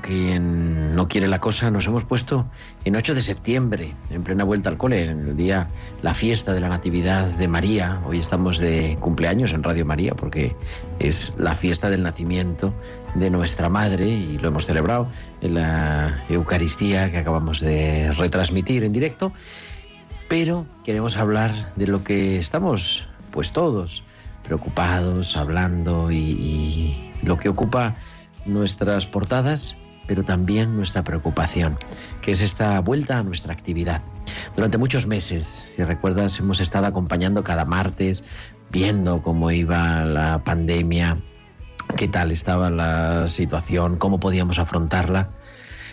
Quien no quiere la cosa, nos hemos puesto en 8 de septiembre, en plena vuelta al cole, en el día, la fiesta de la Natividad de María. Hoy estamos de cumpleaños en Radio María porque es la fiesta del nacimiento de nuestra Madre y lo hemos celebrado en la Eucaristía que acabamos de retransmitir en directo. Pero queremos hablar de lo que estamos, pues todos, preocupados, hablando y lo que ocupa nuestras portadas, pero también nuestra preocupación, que es esta vuelta a nuestra actividad. Durante muchos meses, si recuerdas, hemos estado acompañando cada martes, viendo cómo iba la pandemia, qué tal estaba la situación, cómo podíamos afrontarla.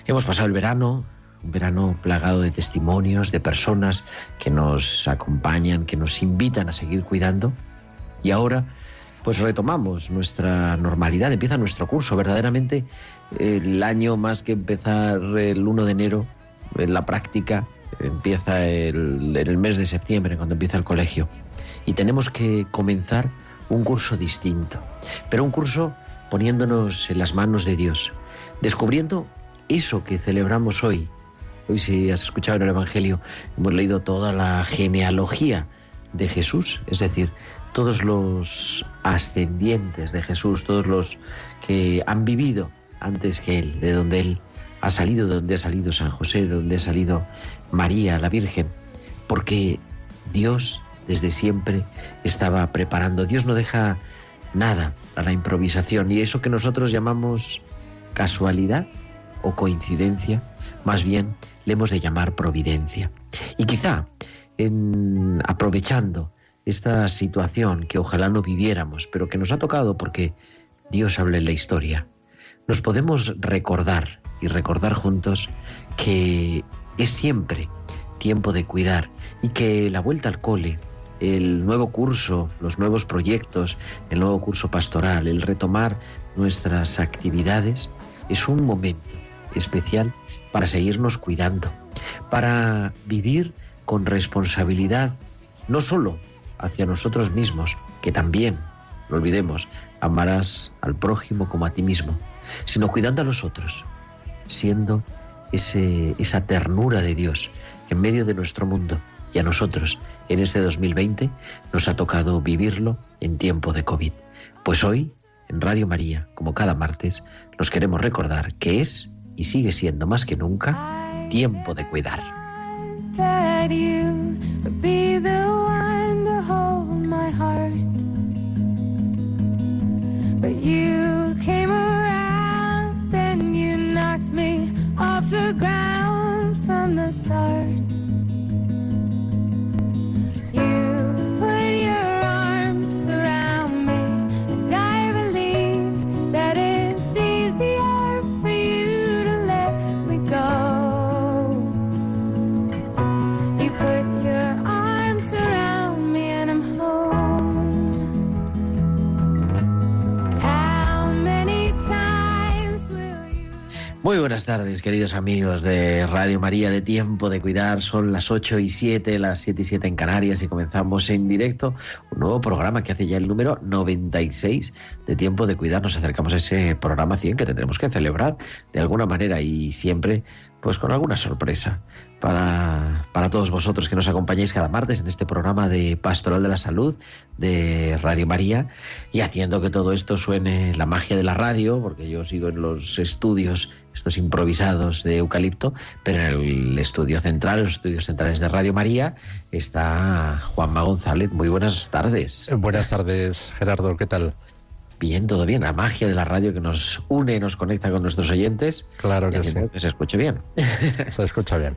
Hemos pasado el verano, un verano plagado de testimonios, de personas que nos acompañan, que nos invitan a seguir cuidando. Y ahora, pues retomamos nuestra normalidad, empieza nuestro curso. Verdaderamente, el año más que empezar el 1 de enero, en la práctica, empieza el, el mes de septiembre, cuando empieza el colegio. Y tenemos que comenzar un curso distinto, pero un curso poniéndonos en las manos de Dios, descubriendo eso que celebramos hoy. Hoy, si has escuchado en el Evangelio, hemos leído toda la genealogía de Jesús, es decir, todos los ascendientes de Jesús, todos los que han vivido antes que Él, de donde Él ha salido, de donde ha salido San José, de donde ha salido María, la Virgen, porque Dios desde siempre estaba preparando. Dios no deja nada a la improvisación y eso que nosotros llamamos casualidad o coincidencia, más bien le hemos de llamar providencia. Y quizá en, aprovechando esta situación que ojalá no viviéramos, pero que nos ha tocado porque Dios habla en la historia, nos podemos recordar y recordar juntos que es siempre tiempo de cuidar y que la vuelta al cole, el nuevo curso, los nuevos proyectos, el nuevo curso pastoral, el retomar nuestras actividades, es un momento especial para seguirnos cuidando, para vivir con responsabilidad, no solo hacia nosotros mismos, que también, no olvidemos, amarás al prójimo como a ti mismo, sino cuidando a los otros, siendo ese, esa ternura de Dios en medio de nuestro mundo. Y a nosotros, en este 2020, nos ha tocado vivirlo en tiempo de COVID. Pues hoy, en Radio María, como cada martes, nos queremos recordar que es y sigue siendo más que nunca tiempo de cuidar. Muy buenas tardes, queridos amigos de Radio María de Tiempo de Cuidar. Son las 8 y 7, las 7 y 7 en Canarias y comenzamos en directo un nuevo programa que hace ya el número 96 de Tiempo de Cuidar. Nos acercamos a ese programa 100 que tendremos que celebrar de alguna manera y siempre pues con alguna sorpresa para, para, todos vosotros que nos acompañáis cada martes en este programa de Pastoral de la Salud de Radio María y haciendo que todo esto suene la magia de la radio, porque yo sigo en los estudios, estos improvisados de Eucalipto, pero en el estudio central, los estudios centrales de Radio María, está Juanma González. Muy buenas tardes. Buenas tardes, Gerardo, ¿qué tal? Bien, todo bien. La magia de la radio que nos une, nos conecta con nuestros oyentes. Claro que sí. Que se escuche bien. Se escucha bien.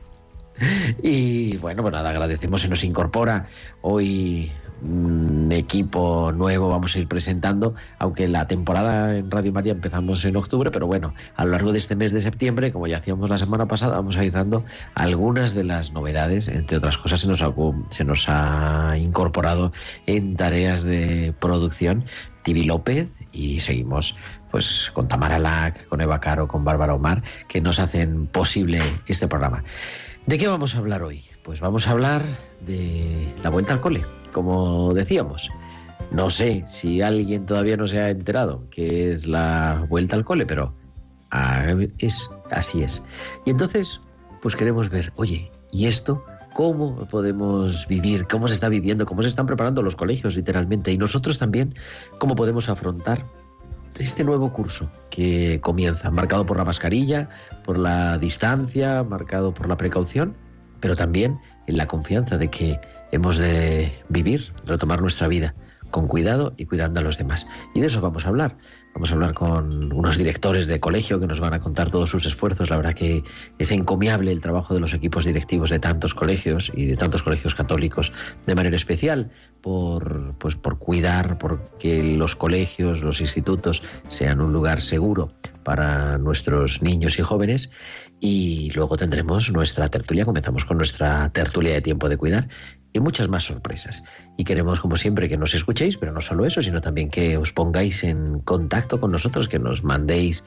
Y bueno, pues nada, agradecemos. Se nos incorpora hoy un equipo nuevo vamos a ir presentando, aunque la temporada en Radio María empezamos en octubre, pero bueno, a lo largo de este mes de septiembre, como ya hacíamos la semana pasada, vamos a ir dando algunas de las novedades, entre otras cosas se nos ha, se nos ha incorporado en tareas de producción Tibi López y seguimos pues con Tamara Lac, con Eva Caro, con Bárbara Omar, que nos hacen posible este programa. ¿De qué vamos a hablar hoy? Pues vamos a hablar de la vuelta al cole, como decíamos. No sé si alguien todavía no se ha enterado que es la vuelta al cole, pero es, así es. Y entonces, pues queremos ver, oye, ¿y esto cómo podemos vivir, cómo se está viviendo, cómo se están preparando los colegios literalmente. Y nosotros también, cómo podemos afrontar este nuevo curso que comienza, marcado por la mascarilla, por la distancia, marcado por la precaución, pero también en la confianza de que hemos de vivir, retomar nuestra vida con cuidado y cuidando a los demás. Y de eso vamos a hablar. Vamos a hablar con unos directores de colegio que nos van a contar todos sus esfuerzos. La verdad que es encomiable el trabajo de los equipos directivos de tantos colegios y de tantos colegios católicos de manera especial por, pues, por cuidar, por que los colegios, los institutos sean un lugar seguro para nuestros niños y jóvenes. Y luego tendremos nuestra tertulia. Comenzamos con nuestra tertulia de tiempo de cuidar y muchas más sorpresas. Y queremos, como siempre, que nos escuchéis, pero no solo eso, sino también que os pongáis en contacto con nosotros, que nos mandéis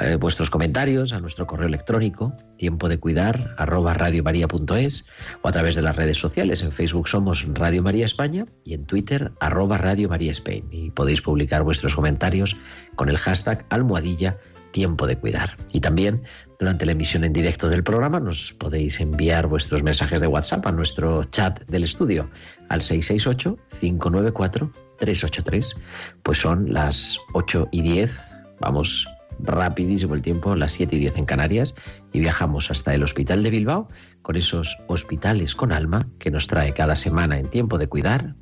eh, vuestros comentarios a nuestro correo electrónico, tiempo de cuidar, arroba radiomaria.es, o a través de las redes sociales. En Facebook somos Radio María España y en Twitter, arroba Radio María Spain. Y podéis publicar vuestros comentarios con el hashtag almohadilla tiempo de cuidar. Y también durante la emisión en directo del programa nos podéis enviar vuestros mensajes de WhatsApp a nuestro chat del estudio al 668-594-383. Pues son las 8 y 10, vamos rapidísimo el tiempo, las 7 y 10 en Canarias, y viajamos hasta el Hospital de Bilbao con esos hospitales con alma que nos trae cada semana en tiempo de cuidar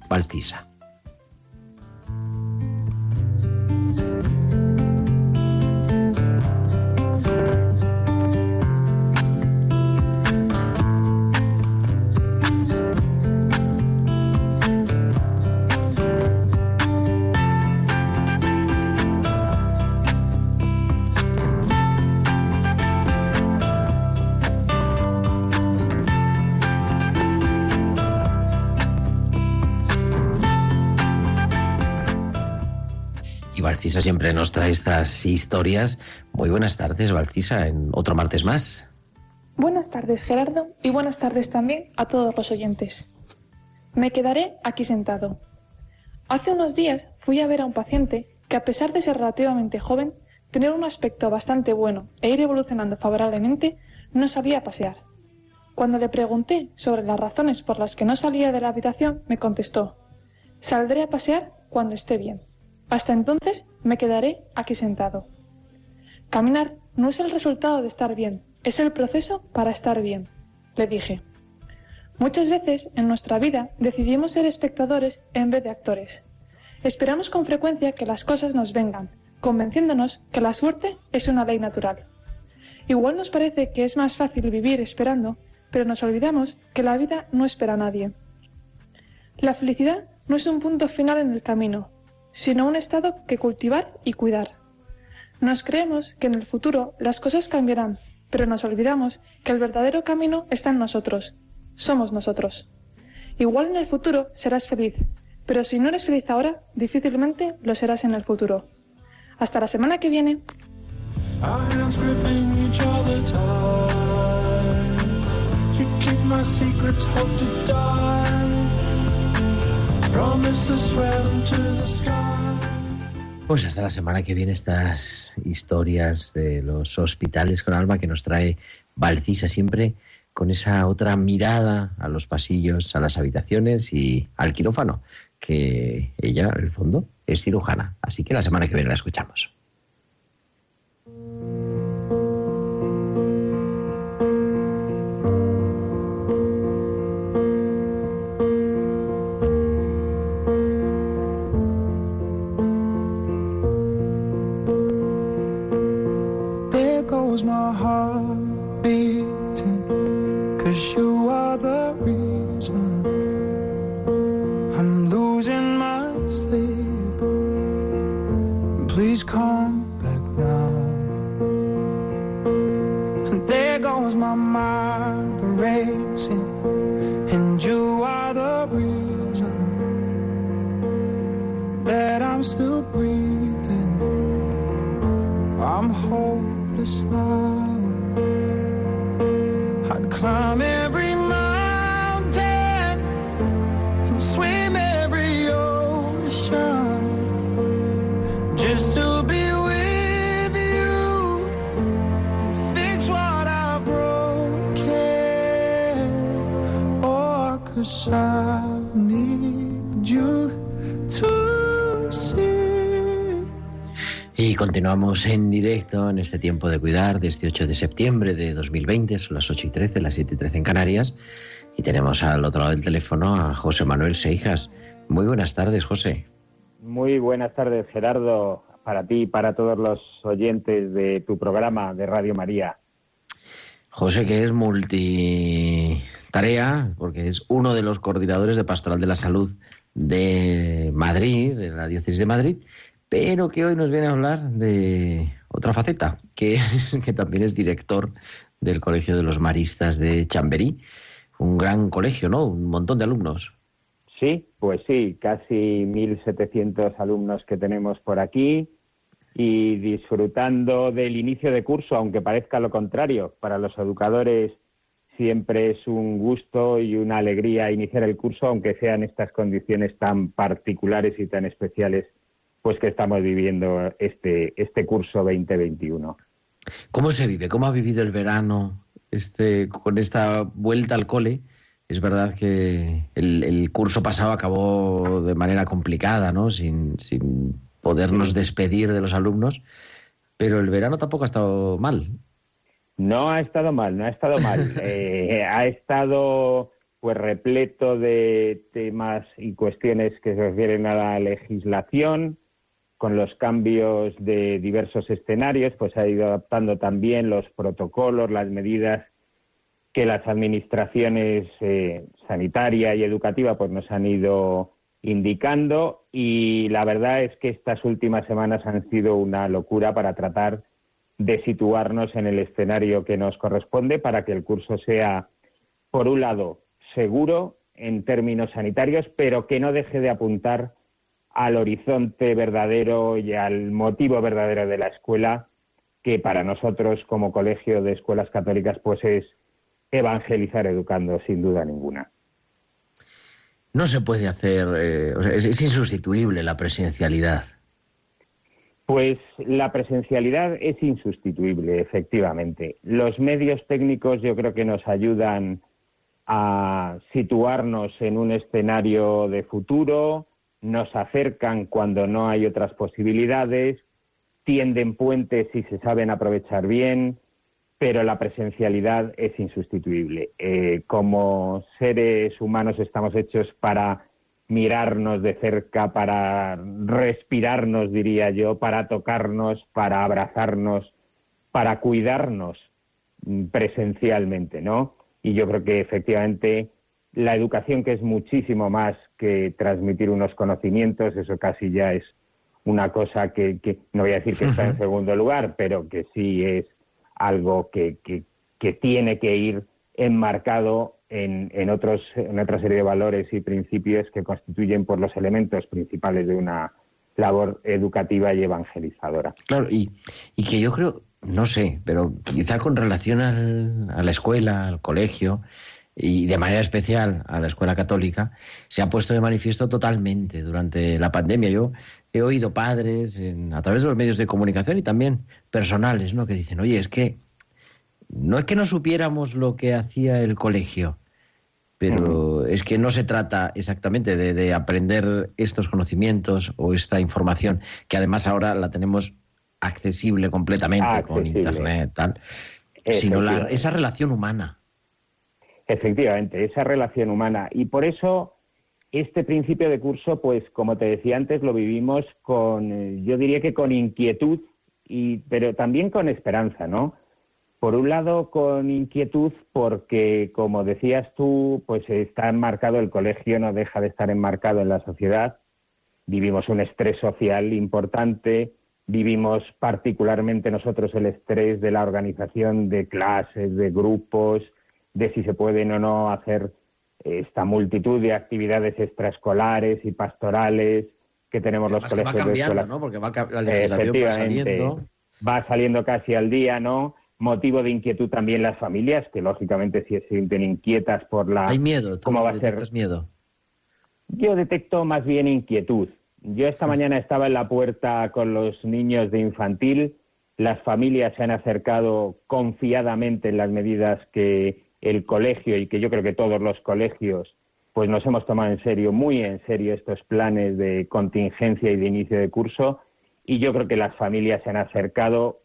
Valcisa. siempre nos trae estas historias. Muy buenas tardes, Valcisa, en otro martes más. Buenas tardes, Gerardo, y buenas tardes también a todos los oyentes. Me quedaré aquí sentado. Hace unos días fui a ver a un paciente que, a pesar de ser relativamente joven, tener un aspecto bastante bueno e ir evolucionando favorablemente, no salía a pasear. Cuando le pregunté sobre las razones por las que no salía de la habitación, me contestó, saldré a pasear cuando esté bien. Hasta entonces me quedaré aquí sentado. Caminar no es el resultado de estar bien, es el proceso para estar bien, le dije. Muchas veces en nuestra vida decidimos ser espectadores en vez de actores. Esperamos con frecuencia que las cosas nos vengan, convenciéndonos que la suerte es una ley natural. Igual nos parece que es más fácil vivir esperando, pero nos olvidamos que la vida no espera a nadie. La felicidad no es un punto final en el camino, sino un estado que cultivar y cuidar. Nos creemos que en el futuro las cosas cambiarán, pero nos olvidamos que el verdadero camino está en nosotros. Somos nosotros. Igual en el futuro serás feliz, pero si no eres feliz ahora, difícilmente lo serás en el futuro. Hasta la semana que viene. Pues hasta la semana que viene estas historias de los hospitales con alma que nos trae Valcisa, siempre con esa otra mirada a los pasillos, a las habitaciones y al quirófano, que ella, en el fondo, es cirujana. Así que la semana que viene la escuchamos. Continuamos en directo en este tiempo de cuidar de este 8 de septiembre de 2020, son las 8 y 13, las 7 y 13 en Canarias. Y tenemos al otro lado del teléfono a José Manuel Seijas. Muy buenas tardes, José. Muy buenas tardes, Gerardo, para ti y para todos los oyentes de tu programa de Radio María. José, que es multitarea, porque es uno de los coordinadores de Pastoral de la Salud de Madrid, de la Diócesis de Madrid, pero que hoy nos viene a hablar de otra faceta, que, es, que también es director del Colegio de los Maristas de Chamberí, un gran colegio, ¿no? Un montón de alumnos. Sí, pues sí, casi 1.700 alumnos que tenemos por aquí y disfrutando del inicio de curso, aunque parezca lo contrario. Para los educadores siempre es un gusto y una alegría iniciar el curso, aunque sean estas condiciones tan particulares y tan especiales pues que estamos viviendo este, este curso 2021. ¿Cómo se vive? ¿Cómo ha vivido el verano este, con esta vuelta al cole? Es verdad que el, el curso pasado acabó de manera complicada, ¿no? Sin, sin podernos despedir de los alumnos, pero el verano tampoco ha estado mal. No ha estado mal, no ha estado mal. Eh, ha estado pues repleto de temas y cuestiones que se refieren a la legislación, con los cambios de diversos escenarios, pues ha ido adaptando también los protocolos, las medidas que las administraciones eh, sanitaria y educativa pues nos han ido indicando. Y la verdad es que estas últimas semanas han sido una locura para tratar de situarnos en el escenario que nos corresponde para que el curso sea, por un lado, seguro en términos sanitarios, pero que no deje de apuntar al horizonte verdadero y al motivo verdadero de la escuela, que para nosotros como colegio de escuelas católicas pues es evangelizar educando, sin duda ninguna. No se puede hacer, eh, o sea, es, es insustituible la presencialidad. Pues la presencialidad es insustituible, efectivamente. Los medios técnicos yo creo que nos ayudan a situarnos en un escenario de futuro, nos acercan cuando no hay otras posibilidades, tienden puentes si se saben aprovechar bien, pero la presencialidad es insustituible. Eh, como seres humanos estamos hechos para mirarnos de cerca, para respirarnos, diría yo, para tocarnos, para abrazarnos, para cuidarnos mm, presencialmente, ¿no? Y yo creo que efectivamente la educación, que es muchísimo más que transmitir unos conocimientos, eso casi ya es una cosa que, que no voy a decir que está en segundo lugar, pero que sí es algo que, que, que tiene que ir enmarcado en, en, otros, en otra serie de valores y principios que constituyen por los elementos principales de una labor educativa y evangelizadora. Claro, y, y que yo creo, no sé, pero quizá con relación al, a la escuela, al colegio, y de manera especial a la escuela católica, se ha puesto de manifiesto totalmente durante la pandemia. Yo he oído padres en, a través de los medios de comunicación y también personales, ¿no? Que dicen, oye, es que no es que no supiéramos lo que hacía el colegio, pero es que no se trata exactamente de, de, aprender estos conocimientos o esta información, que además ahora la tenemos accesible completamente accesible. con Internet, tal, sino la, esa relación humana. Efectivamente, esa relación humana. Y por eso este principio de curso, pues como te decía antes, lo vivimos con, eh, yo diría que con inquietud, y, pero también con esperanza, ¿no? Por un lado, con inquietud, porque, como decías tú, pues está enmarcado el colegio, no deja de estar enmarcado en la sociedad. Vivimos un estrés social importante, vivimos particularmente nosotros el estrés de la organización de clases, de grupos, de si se pueden o no hacer esta multitud de actividades extraescolares y pastorales que tenemos los colegios va cambiando, de escuela. ¿no? Porque va, la legislación va saliendo. Va saliendo casi al día, ¿no? Motivo de inquietud también las familias, que lógicamente si se sienten inquietas por la... Hay miedo, ¿cómo va a ser? miedo? Yo detecto más bien inquietud. Yo esta mañana estaba en la puerta con los niños de infantil, las familias se han acercado confiadamente en las medidas que el colegio y que yo creo que todos los colegios pues nos hemos tomado en serio, muy en serio estos planes de contingencia y de inicio de curso y yo creo que las familias se han acercado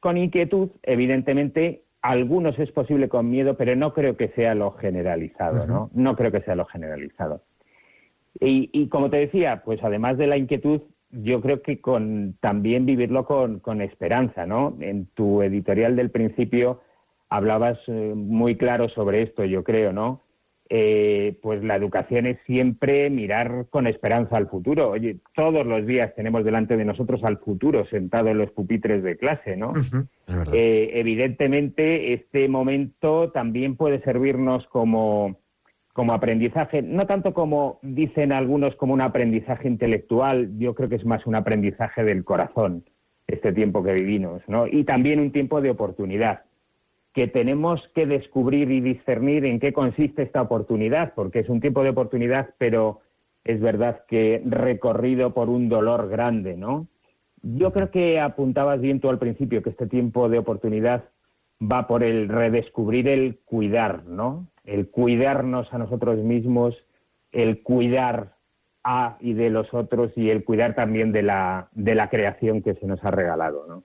con inquietud, evidentemente algunos es posible con miedo, pero no creo que sea lo generalizado, ¿no? No creo que sea lo generalizado. Y, y, como te decía, pues además de la inquietud, yo creo que con también vivirlo con, con esperanza, ¿no? En tu editorial del principio hablabas eh, muy claro sobre esto, yo creo, ¿no? Eh, pues la educación es siempre mirar con esperanza al futuro. Oye, todos los días tenemos delante de nosotros al futuro sentado en los pupitres de clase, ¿no? eh, evidentemente, este momento también puede servirnos como, como aprendizaje, no tanto como dicen algunos como un aprendizaje intelectual, yo creo que es más un aprendizaje del corazón, este tiempo que vivimos, ¿no? Y también un tiempo de oportunidad que tenemos que descubrir y discernir en qué consiste esta oportunidad, porque es un tiempo de oportunidad, pero es verdad que recorrido por un dolor grande, ¿no? Yo creo que apuntabas bien tú al principio que este tiempo de oportunidad va por el redescubrir el cuidar, ¿no? El cuidarnos a nosotros mismos, el cuidar a y de los otros y el cuidar también de la, de la creación que se nos ha regalado, ¿no?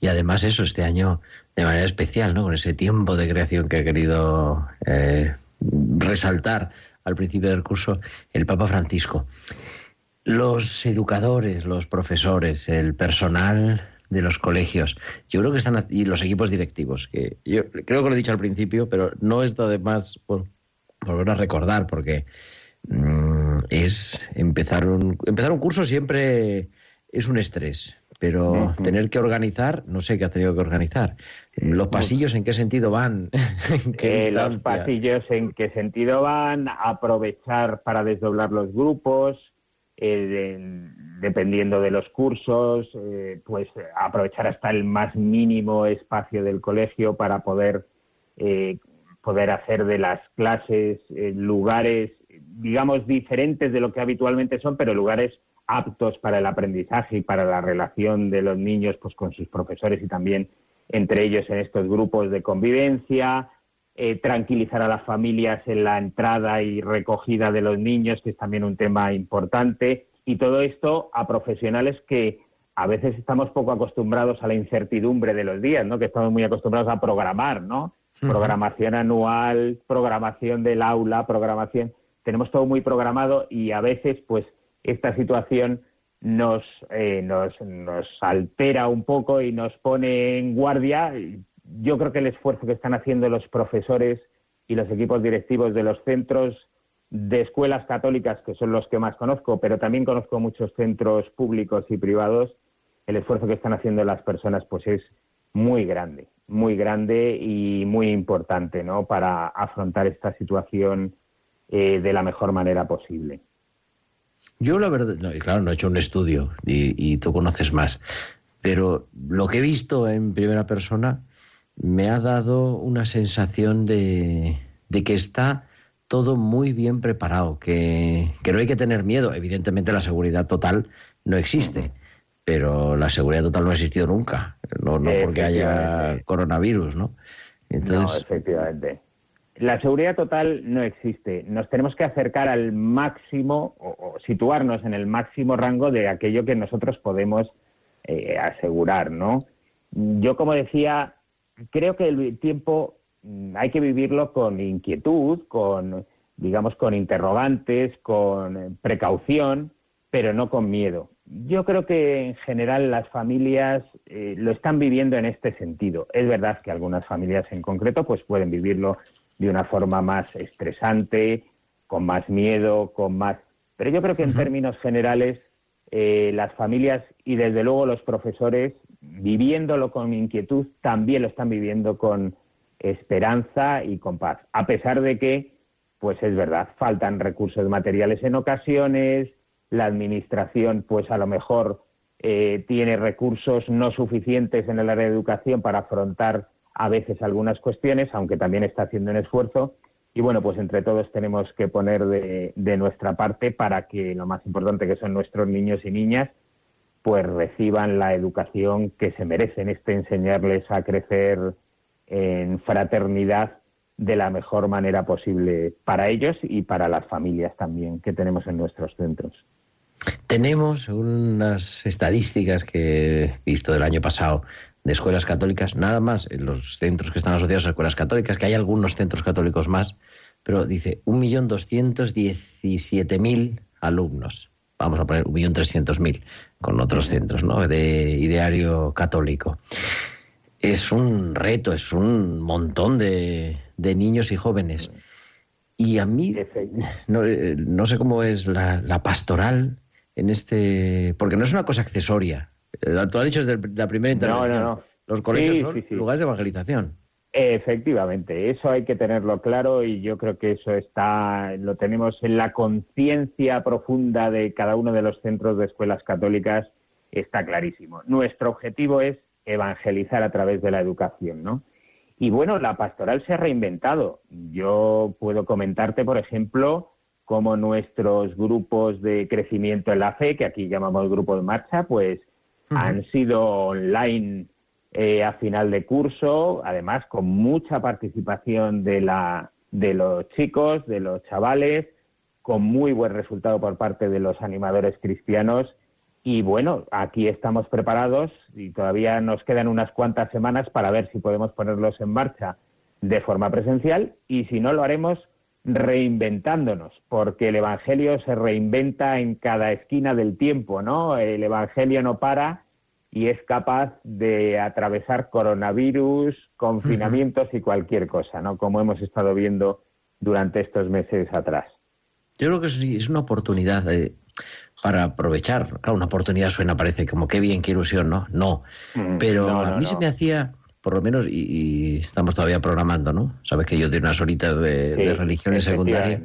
Y además eso, este año de manera especial, ¿no? Con ese tiempo de creación que ha querido eh, resaltar al principio del curso el Papa Francisco. Los educadores, los profesores, el personal de los colegios, yo creo que están y los equipos directivos, que yo creo que lo he dicho al principio, pero no está de más por volver a recordar, porque mm, es empezar un empezar un curso siempre es un estrés pero tener que organizar, no sé qué ha tenido que organizar. ¿Los pasillos en qué sentido van? eh, los pasillos en qué sentido van, aprovechar para desdoblar los grupos, eh, de, dependiendo de los cursos, eh, pues aprovechar hasta el más mínimo espacio del colegio para poder, eh, poder hacer de las clases lugares, digamos, diferentes de lo que habitualmente son, pero lugares aptos para el aprendizaje y para la relación de los niños pues, con sus profesores y también entre ellos en estos grupos de convivencia, eh, tranquilizar a las familias en la entrada y recogida de los niños, que es también un tema importante, y todo esto a profesionales que a veces estamos poco acostumbrados a la incertidumbre de los días, ¿no? Que estamos muy acostumbrados a programar, ¿no? Programación anual, programación del aula, programación. Tenemos todo muy programado y a veces, pues, esta situación nos, eh, nos altera un poco y nos pone en guardia. Yo creo que el esfuerzo que están haciendo los profesores y los equipos directivos de los centros de escuelas católicas, que son los que más conozco, pero también conozco muchos centros públicos y privados, el esfuerzo que están haciendo las personas pues es muy grande, muy grande y muy importante ¿no? para afrontar esta situación eh, de la mejor manera posible. Yo la verdad, no, claro, no he hecho un estudio y, tú conoces más, pero lo que he visto en primera persona me ha dado una sensación de, que está todo muy bien preparado, que, no hay que tener miedo. Evidentemente la seguridad total no existe, pero la seguridad total no ha existido nunca, no, no porque haya coronavirus, ¿no? Entonces... No, efectivamente. La seguridad total no existe. Nos tenemos que acercar al máximo o, situarnos en el máximo rango de aquello que nosotros podemos eh, asegurar, ¿no? Yo, como decía, creo que el tiempo mm, hay que vivirlo con inquietud, con, digamos, con interrogantes, con precaución, pero no con miedo. Yo creo que en general las familias eh, lo están viviendo en este sentido. Es verdad que algunas familias en concreto pues pueden vivirlo de una forma más estresante, con más miedo, con más. Pero yo creo que en términos generales eh, las familias y desde luego los profesores viviéndolo con inquietud también lo están viviendo con esperanza y con paz, a pesar de que, pues es verdad, faltan recursos materiales en ocasiones, la administración pues a lo mejor eh, tiene recursos no suficientes en el área de educación para afrontar a veces algunas cuestiones, aunque también está haciendo un esfuerzo. Y bueno, pues entre todos tenemos que poner de, nuestra parte para que lo más importante que son nuestros niños y niñas, pues reciban la educación que se merecen, este enseñarles a crecer en fraternidad de la mejor manera posible para ellos y para las familias también que tenemos en nuestros centros. Tenemos unas estadísticas que he visto del año pasado de escuelas católicas, nada más en los centros que están asociados a escuelas católicas, que hay algunos centros católicos más, pero dice 1.217.000 alumnos. Vamos a poner 1.300.000 con otros centros ¿no? de ideario católico. Es un reto, es un montón de, niños y jóvenes. Y a mí, no, no sé cómo es la, la pastoral en este. Porque no es una cosa accesoria. Eh, tú has dicho desde la primera intervención. No, no, no. Los colegios son lugares de evangelización. Efectivamente, eso hay que tenerlo claro y yo creo que eso está, lo tenemos en la conciencia profunda de cada uno de los centros de escuelas católicas, está clarísimo. Nuestro objetivo es evangelizar a través de la educación, ¿no? Y bueno, la pastoral se ha reinventado. Yo puedo comentarte, por ejemplo, como nuestros grupos de crecimiento en la fe, que aquí llamamos grupo de marcha, pues han sido online eh, a final de curso, además con mucha participación de, la, de los chicos, de los chavales, con muy buen resultado por parte de los animadores cristianos. Y bueno, aquí estamos preparados y todavía nos quedan unas cuantas semanas para ver si podemos ponerlos en marcha de forma presencial y si no lo haremos reinventándonos, porque el Evangelio se reinventa en cada esquina del tiempo, ¿no? El Evangelio no para y es capaz de atravesar coronavirus, confinamientos y cualquier cosa, ¿no? Como hemos estado viendo durante estos meses atrás. Yo creo que es una oportunidad para aprovechar. Claro, una oportunidad suena, parece como qué bien, qué ilusión, ¿no? No. Mm, Pero a mí se me hacía por lo menos, y, estamos todavía programando, ¿no? Sabes que yo tengo unas horitas de, religión en secundaria,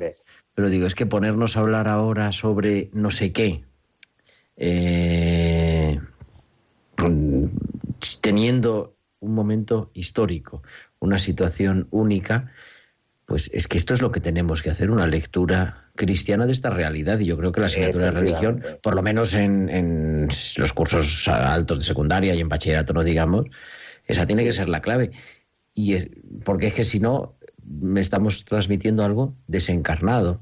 pero digo, es que ponernos a hablar ahora sobre no sé qué, eh, teniendo un momento histórico, una situación única, pues es que esto es lo que tenemos que hacer, una lectura cristiana de esta realidad. Y yo creo que la asignatura de religión, por lo menos en, en los cursos altos de secundaria y en bachillerato, no digamos, esa tiene que ser la clave. Y es, porque es que si no, me estamos transmitiendo algo desencarnado.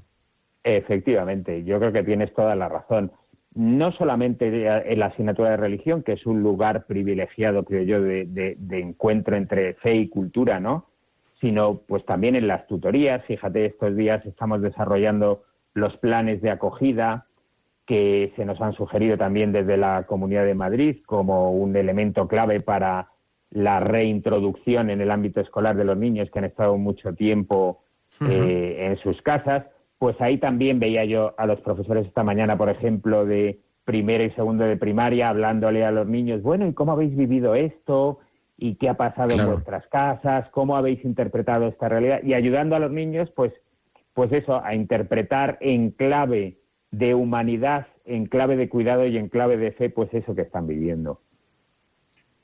Efectivamente, yo creo que tienes toda la razón. No solamente en la asignatura de religión, que es un lugar privilegiado, creo yo, de, encuentro entre fe y cultura, ¿no? Sino pues también en las tutorías. Fíjate, estos días estamos desarrollando los planes de acogida que se nos han sugerido también desde la Comunidad de Madrid como un elemento clave para la reintroducción en el ámbito escolar de los niños que han estado mucho tiempo eh, en sus casas, pues ahí también veía yo a los profesores esta mañana, por ejemplo, de primero y segundo de primaria, hablándole a los niños, bueno, ¿y cómo habéis vivido esto? ¿Y qué ha pasado en vuestras casas? ¿Cómo habéis interpretado esta realidad? Y ayudando a los niños, pues, pues eso, a interpretar en clave de humanidad, en clave de cuidado y en clave de fe, pues eso que están viviendo.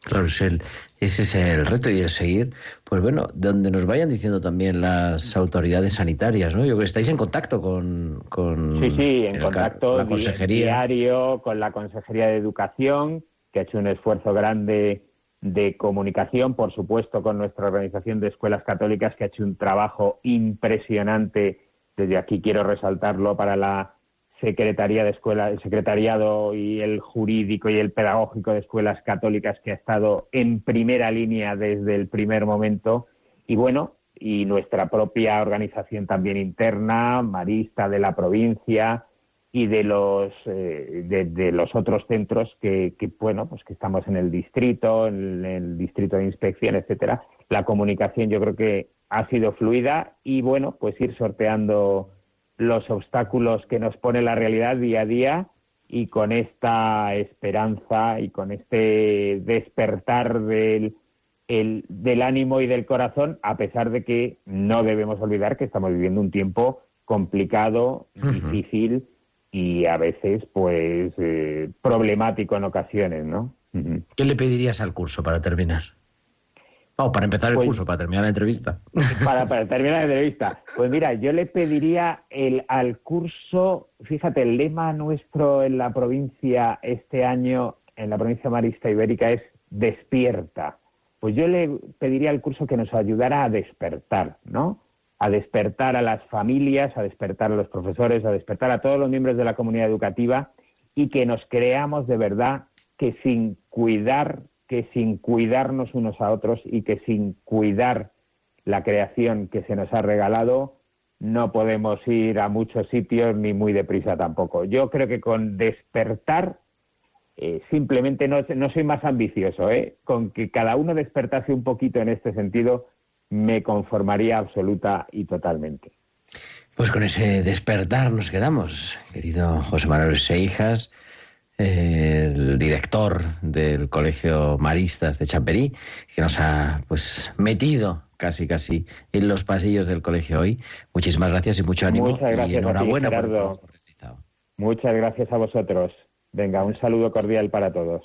Claro, es el, ese es el reto y el seguir, pues bueno, donde nos vayan diciendo también las autoridades sanitarias, ¿no? Yo creo que estáis en contacto con... con Sí, sí, en el- contacto la consejería. diario con la Consejería de Educación, que ha hecho un esfuerzo grande de comunicación, por supuesto, con nuestra organización de escuelas católicas, que ha hecho un trabajo impresionante. Desde aquí quiero resaltarlo para la Secretaría de Escuelas, el secretariado y el jurídico y el pedagógico de escuelas católicas que ha estado en primera línea desde el primer momento. Y bueno, y nuestra propia organización también interna, marista de la provincia y de los eh, de, de los otros centros que, que, bueno pues que estamos en el distrito, en el distrito de inspección, etcétera. La comunicación yo creo que ha sido fluida y bueno pues ir sorteando los obstáculos que nos pone la realidad día a día y con esta esperanza y con este despertar del, el- del ánimo y del corazón, a pesar de que no debemos olvidar que estamos viviendo un tiempo complicado, difícil y a veces pues eh, problemático en ocasiones, ¿no? ¿Qué le pedirías al curso para terminar? O para empezar el Pues- curso, para terminar la entrevista. para, para terminar la entrevista. Pues mira, yo le pediría el, al curso, fíjate, el lema nuestro en la provincia este año, en la provincia marista ibérica, es despierta. Pues yo le pediría al curso que nos ayudara a despertar, ¿no? A despertar a las familias, a despertar a los profesores, a despertar a todos los miembros de la comunidad educativa y que nos creamos de verdad que sin cuidar, que sin cuidarnos unos a otros y que sin cuidar la creación que se nos ha regalado, no podemos ir a muchos sitios ni muy deprisa tampoco. Yo creo que con despertar, eh, simplemente no, no soy más ambicioso, ¿eh? con que cada uno despertase un poquito en este sentido, me conformaría absoluta y totalmente. Pues con ese despertar nos quedamos, querido José Manuel Seijas, el director del Colegio Maristas de Champerí, que nos ha pues metido casi casi en los pasillos del colegio hoy. Muchísimas gracias y mucho ánimo Muchas gracias y a ti, enhorabuena por el. Muchas gracias a vosotros. Venga, un saludo cordial para todos.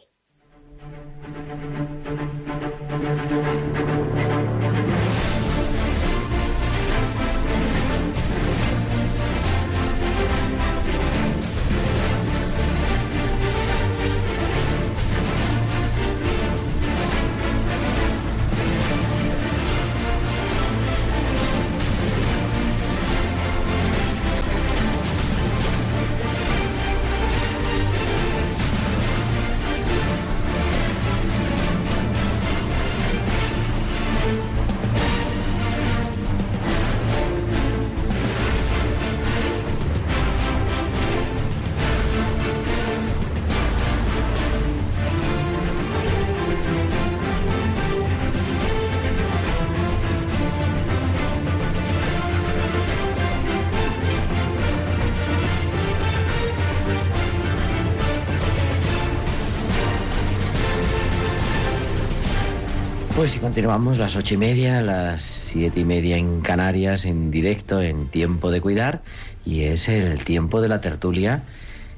Continuamos las ocho y media, las siete y media en Canarias, en directo, en tiempo de cuidar, y es el tiempo de la tertulia.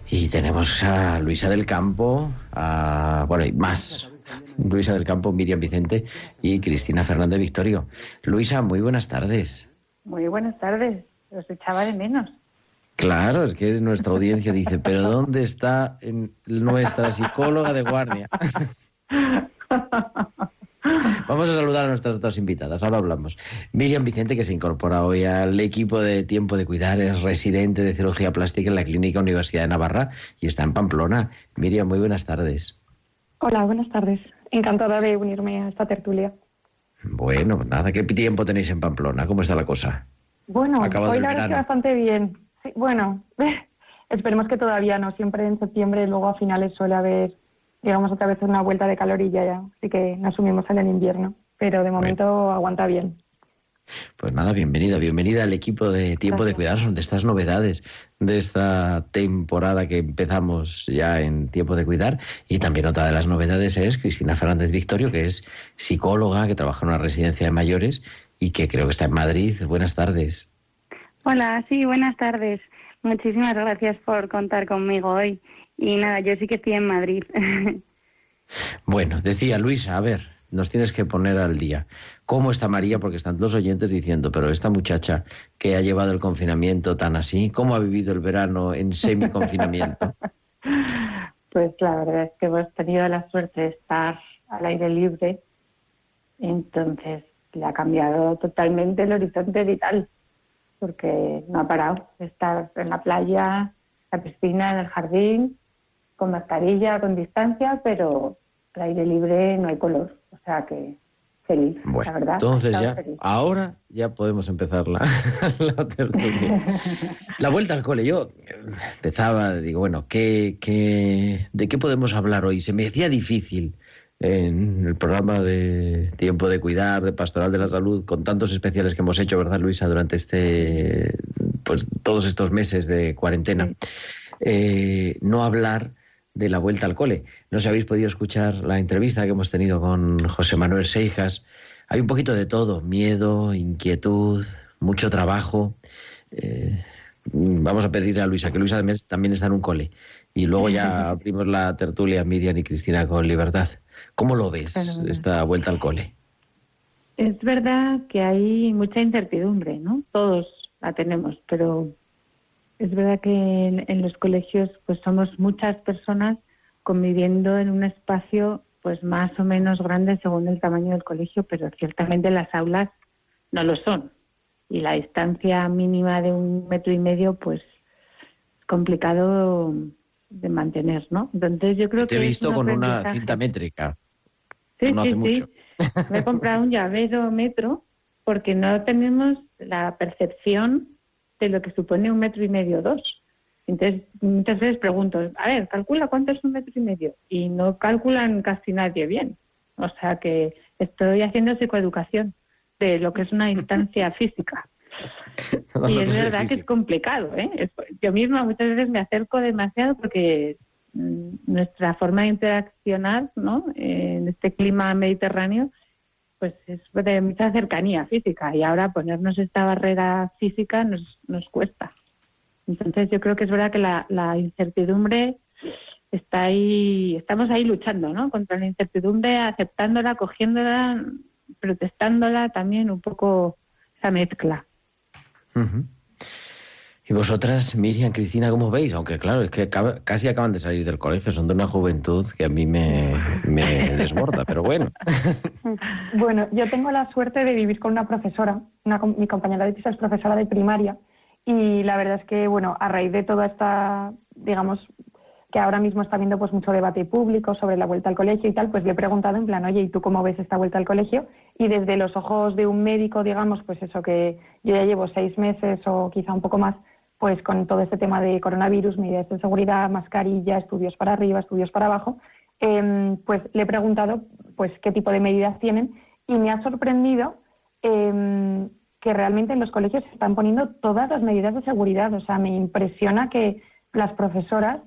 Y tenemos a Luisa del Campo, a, bueno, y más. Luisa del Campo, Miriam Vicente y Cristina Fernández Victorio. Luisa, muy buenas tardes. Muy buenas tardes. Os echaba de menos. Claro, es que nuestra audiencia dice, pero ¿dónde está nuestra psicóloga de guardia? Vamos a saludar a nuestras otras invitadas, ahora hablamos. Miriam Vicente, que se incorpora hoy al equipo de Tiempo de Cuidar, es residente de cirugía plástica en la Clínica Universidad de Navarra y está en Pamplona. Miriam, muy buenas tardes. Hola, buenas tardes. Encantada de unirme a esta tertulia. Bueno, nada, ¿qué tiempo tenéis en Pamplona? ¿Cómo está la cosa? Bueno, Acabado hoy la verdad que bastante bien. Sí, bueno, esperemos que todavía no. Siempre en septiembre, luego a finales suele haber, digamos, otra vez una vuelta de calorilla ya. Así que nos sumimos en el invierno. Pero de momento aguanta bien. Pues nada, bienvenida, bienvenida al equipo de Tiempo de Cuidar. Son de estas novedades de esta temporada que empezamos ya en Tiempo de Cuidar. Y también otra de las novedades es Cristina Fernández Victorio, que es psicóloga, que trabaja en una residencia de mayores y que creo que está en Madrid. Buenas tardes. Hola, sí, buenas tardes. Muchísimas gracias por contar conmigo hoy. Y nada, yo sí que estoy en Madrid. Bueno, decía Luisa, a ver, nos tienes que poner al día. ¿Cómo está María? Porque están dos oyentes diciendo, pero esta muchacha que ha llevado el confinamiento tan así, ¿cómo ha vivido el verano en semi-confinamiento? Pues la verdad es que hemos tenido la suerte de estar al aire libre, entonces le ha cambiado totalmente el horizonte vital, porque no ha parado de estar en la playa, la piscina, en el jardín, con mascarilla, con distancia, pero al aire libre no hay color, o sea que feliz, Bueno, la verdad. entonces ya, feliz. ahora ya podemos empezar la, la tertulia. La vuelta al cole. Yo eh, empezaba, digo, bueno, ¿qué, qué, de qué podemos hablar hoy? Se me hacía difícil en el programa de Tiempo de Cuidar, de Pastoral de la Salud, con tantos especiales que hemos hecho, ¿verdad, Luisa, durante este, pues todos estos meses de cuarentena? Eh, no hablar de la vuelta al cole. No sé si habéis podido escuchar la entrevista que hemos tenido con José Manuel Seijas. Hay un poquito de todo, miedo, inquietud, mucho trabajo. Eh, vamos a pedir a Luisa, que Luisa también, está en un cole. Y luego ya abrimos la tertulia Miriam y Cristina con libertad. ¿Cómo lo ves, esta vuelta al cole? Es verdad que hay mucha incertidumbre, ¿no? Todos la tenemos, pero es verdad que en, en los colegios pues somos muchas personas conviviendo en un espacio pues más o menos grande según el tamaño del colegio, pero ciertamente las aulas no lo son. Y la distancia mínima de un metro y medio pues es complicado de mantener, ¿no? Entonces yo creo Te que he es visto con una cinta métrica. Sí, no sí, hace mucho. sí. Me he comprado un llavero metro porque no tenemos la percepción de lo que supone un metro y medio o dos. Entonces, muchas veces pregunto, a ver, calcula cuánto es un metro y medio. Y no calculan casi nadie bien. O sea que estoy haciendo psicoeducación de lo que es una instancia física. Y es verdad que es complicado. ¿eh? Yo misma muchas veces me acerco demasiado porque mm, nuestra forma de interaccionar ¿no? en este clima mediterráneo pues es de mucha cercanía física y ahora ponernos esta barrera física nos, nos cuesta. Entonces yo creo que es verdad que la, la incertidumbre está ahí, estamos ahí luchando ¿no? contra la incertidumbre, aceptándola, cogiéndola, protestándola también un poco esa mezcla. Ujú. Y vosotras, Miriam, Cristina, ¿cómo veis? Aunque claro, es que casi acaban de salir del colegio, son de una juventud que a mí me, desborda, pero bueno. Bueno, yo tengo la suerte de vivir con una profesora, una mi compañera de piso es profesora de primaria y la verdad es que, bueno, a raíz de toda esta, digamos, que ahora mismo está habiendo pues mucho debate público sobre la vuelta al colegio y tal, pues le he preguntado en plan, oye, ¿y tú cómo ves esta vuelta al colegio? Y desde los ojos de un médico, digamos, pues eso que yo ya llevo seis meses o quizá un poco más, pues con todo este tema de coronavirus, medidas de seguridad, mascarilla, estudios para arriba, estudios para abajo, em, pues le he preguntado pues qué tipo de medidas tienen y me ha sorprendido em, que realmente en los colegios se están poniendo todas las medidas de seguridad. O sea, me impresiona que las profesoras,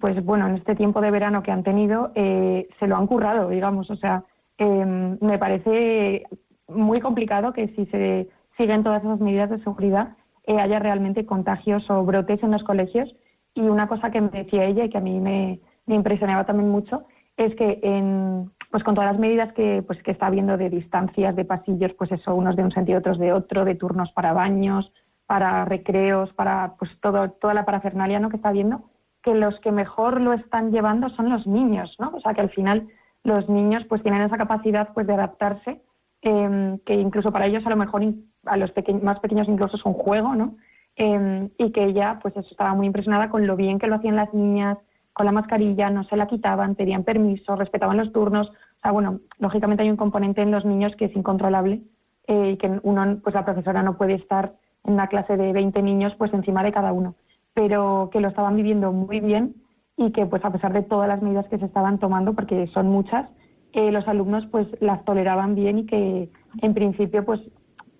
pues bueno, en este tiempo de verano que han tenido, eh, se lo han currado, digamos. O sea, em, me parece muy complicado que si se siguen todas esas medidas de seguridad eh, haya realmente contagios o brotes en los colegios. Y una cosa que me decía ella y que a mí me, impresionaba también mucho es que en, pues con todas las medidas que, pues que está habiendo de distancias, de pasillos, pues eso, unos de un sentido, otros de otro, de turnos para baños, para recreos, para pues todo, toda la parafernalia ¿no? que está habiendo, que los que mejor lo están llevando son los niños, ¿no? O sea que al final los niños pues tienen esa capacidad pues de adaptarse, eh, que incluso para ellos a lo mejor a los peque- más pequeños incluso es un juego, ¿no? Eh, y que ella pues estaba muy impresionada con lo bien que lo hacían las niñas, con la mascarilla, no se la quitaban, pedían permiso, respetaban los turnos. O sea, bueno, lógicamente hay un componente en los niños que es incontrolable eh, y que uno, pues la profesora no puede estar en una clase de 20 niños pues encima de cada uno, pero que lo estaban viviendo muy bien y que pues a pesar de todas las medidas que se estaban tomando, porque son muchas, eh, los alumnos pues las toleraban bien y que en principio pues,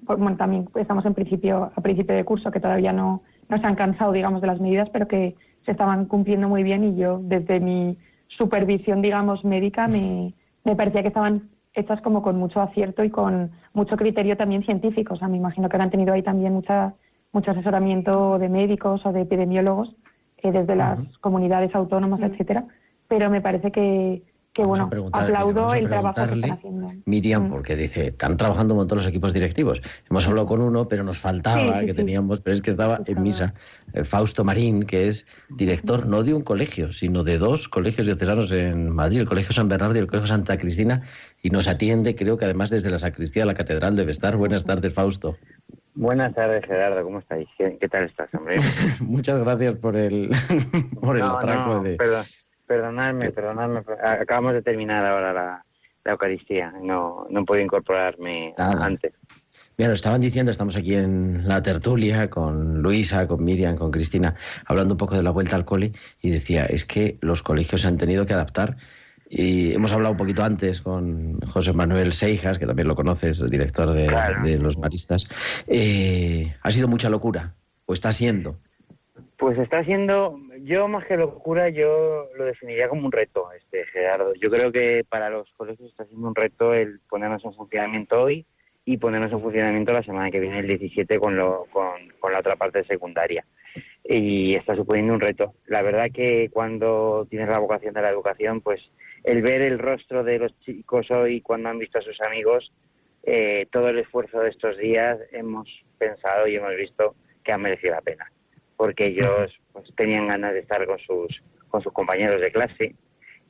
bueno, también estamos en principio a principio de curso que todavía no, no se han cansado digamos de las medidas pero que se estaban cumpliendo muy bien y yo desde mi supervisión digamos médica me, me parecía que estaban hechas como con mucho acierto y con mucho criterio también científico. O sea me imagino que habrán tenido ahí también mucha mucho asesoramiento de médicos o de epidemiólogos eh, desde las comunidades autónomas etcétera pero me parece que, que bueno, aplaudo el trabajo que están haciendo. Miriam, Mm. porque dice, están trabajando un montón los equipos directivos. Hemos hablado con uno, pero nos faltaba, Sí, sí, que sí. teníamos, pero es que estaba en misa, eh, Fausto Marín, que es director no de un colegio, sino de dos colegios diocesanos en Madrid, el Colegio San Bernardo y el Colegio Santa Cristina, y nos atiende, creo que además desde la sacristía de la Catedral debe estar. Buenas tardes, Fausto. Buenas tardes, Gerardo. ¿Cómo estáis? ¿Qué, qué tal estás, hombre? Muchas gracias por el, por el no, atraco no, de... perdón, perdonadme, perdonadme. Acabamos de terminar ahora la, la Eucaristía. No, no puedo incorporarme Nada. antes. Mira, lo estaban diciendo, estamos aquí en la tertulia con Luisa, con Miriam, con Cristina, hablando un poco de la vuelta al cole y decía, es que los colegios se han tenido que adaptar. Y hemos hablado un poquito antes con José Manuel Seijas, que también lo conoces, el director de, Claro. de Los Maristas. Eh, ha sido mucha locura, o está siendo. Pues está siendo, yo más que locura, yo lo definiría como un reto, este Gerardo. Yo creo que para los colegios está siendo un reto el ponernos en funcionamiento hoy y ponernos en funcionamiento la semana que viene, el 17, con, lo, con, con la otra parte secundaria. Y está suponiendo un reto. La verdad que cuando tienes la vocación de la educación, pues el ver el rostro de los chicos hoy cuando han visto a sus amigos, eh, todo el esfuerzo de estos días hemos pensado y hemos visto que ha merecido la pena porque ellos pues, tenían ganas de estar con sus con sus compañeros de clase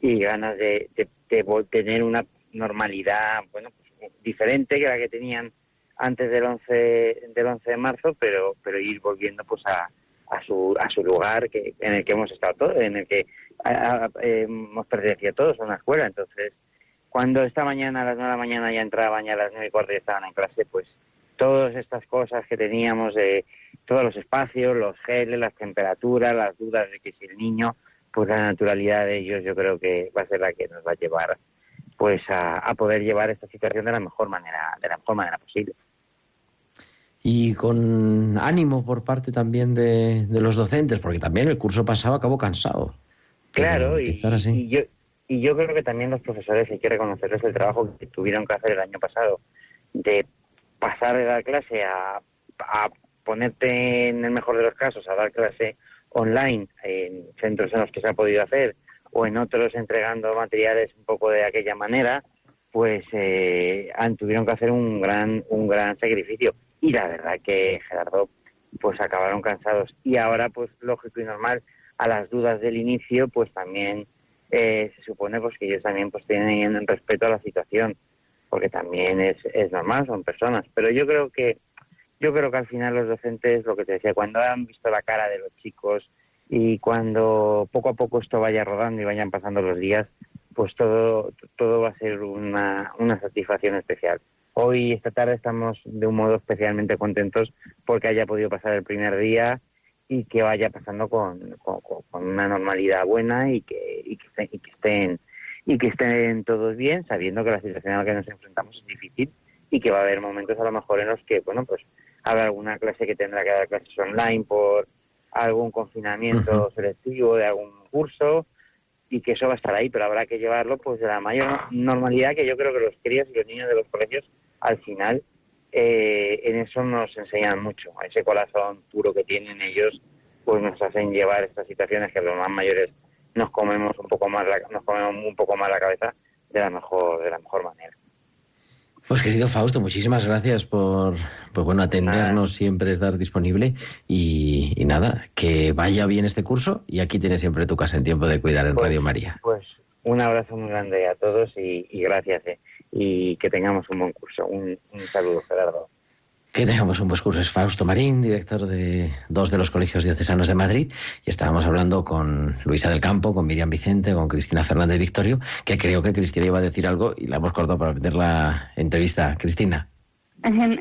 y ganas de, de- de tener una normalidad bueno pues, diferente que la que tenían antes del 11 del 11 de marzo pero pero ir volviendo pues a, a su a su lugar que en el que hemos estado todos en el que a- hemos pertenecido todos a una escuela. Entonces cuando esta mañana a las 9 de la mañana ya entraban ya a las 9 y cuarto ya estaban en clase pues todas estas cosas que teníamos de todos los espacios, los geles, las temperaturas, las dudas de que si el niño, pues la naturalidad de ellos yo creo que va a ser la que nos va a llevar pues a, a poder llevar esta situación de la mejor manera, de la mejor manera posible. Y con ánimo por parte también de, de los docentes, porque también el curso pasado acabó cansado. Claro, y yo y yo creo que también los profesores hay que reconocerles el trabajo que tuvieron que hacer el año pasado de pasar de dar clase a, a ponerte en el mejor de los casos a dar clase online en centros en los que se ha podido hacer o en otros entregando materiales un poco de aquella manera pues eh, tuvieron que hacer un gran un gran sacrificio. Y la verdad que Gerardo pues acabaron cansados. Y ahora pues lógico y normal a las dudas del inicio pues también eh, se supone pues que ellos también pues tienen respeto a la situación porque también es, es normal son personas. Pero yo creo que yo creo que al final los docentes lo que te decía cuando han visto la cara de los chicos y cuando poco a poco esto vaya rodando y vayan pasando los días pues todo todo va a ser una, una satisfacción especial. Hoy esta tarde estamos de un modo especialmente contentos porque haya podido pasar el primer día y que vaya pasando con, con, con- una normalidad buena y que, y que estén y que estén todos bien sabiendo que la situación a la que nos enfrentamos es difícil y que va a haber momentos a lo mejor en los que bueno pues habrá alguna clase que tendrá que dar clases online por algún confinamiento selectivo de algún curso y que eso va a estar ahí, pero habrá que llevarlo pues de la mayor normalidad que yo creo que los críos y los niños de los colegios al final eh, en eso nos enseñan mucho, a ese corazón puro que tienen ellos pues nos hacen llevar estas situaciones que los más mayores nos comemos un poco más la, nos comemos un poco más la cabeza de la mejor de la mejor manera. Pues querido Fausto, muchísimas gracias por, pues bueno, atendernos siempre, estar disponible y, y nada, que vaya bien este curso y aquí tienes siempre tu casa en tiempo de cuidar en Pues- Radio María. Pues un abrazo muy grande a todos y, y gracias eh, y que tengamos un buen curso. Un, un saludo, Gerardo. Que tengamos un buen curso. Es Fausto Marín, director de dos de los colegios diocesanos de Madrid y estábamos hablando con Luisa del Campo, con Miriam Vicente, con Cristina Fernández Victorio, que creo que Cristina iba a decir algo y la hemos cortado para meter la entrevista. Cristina.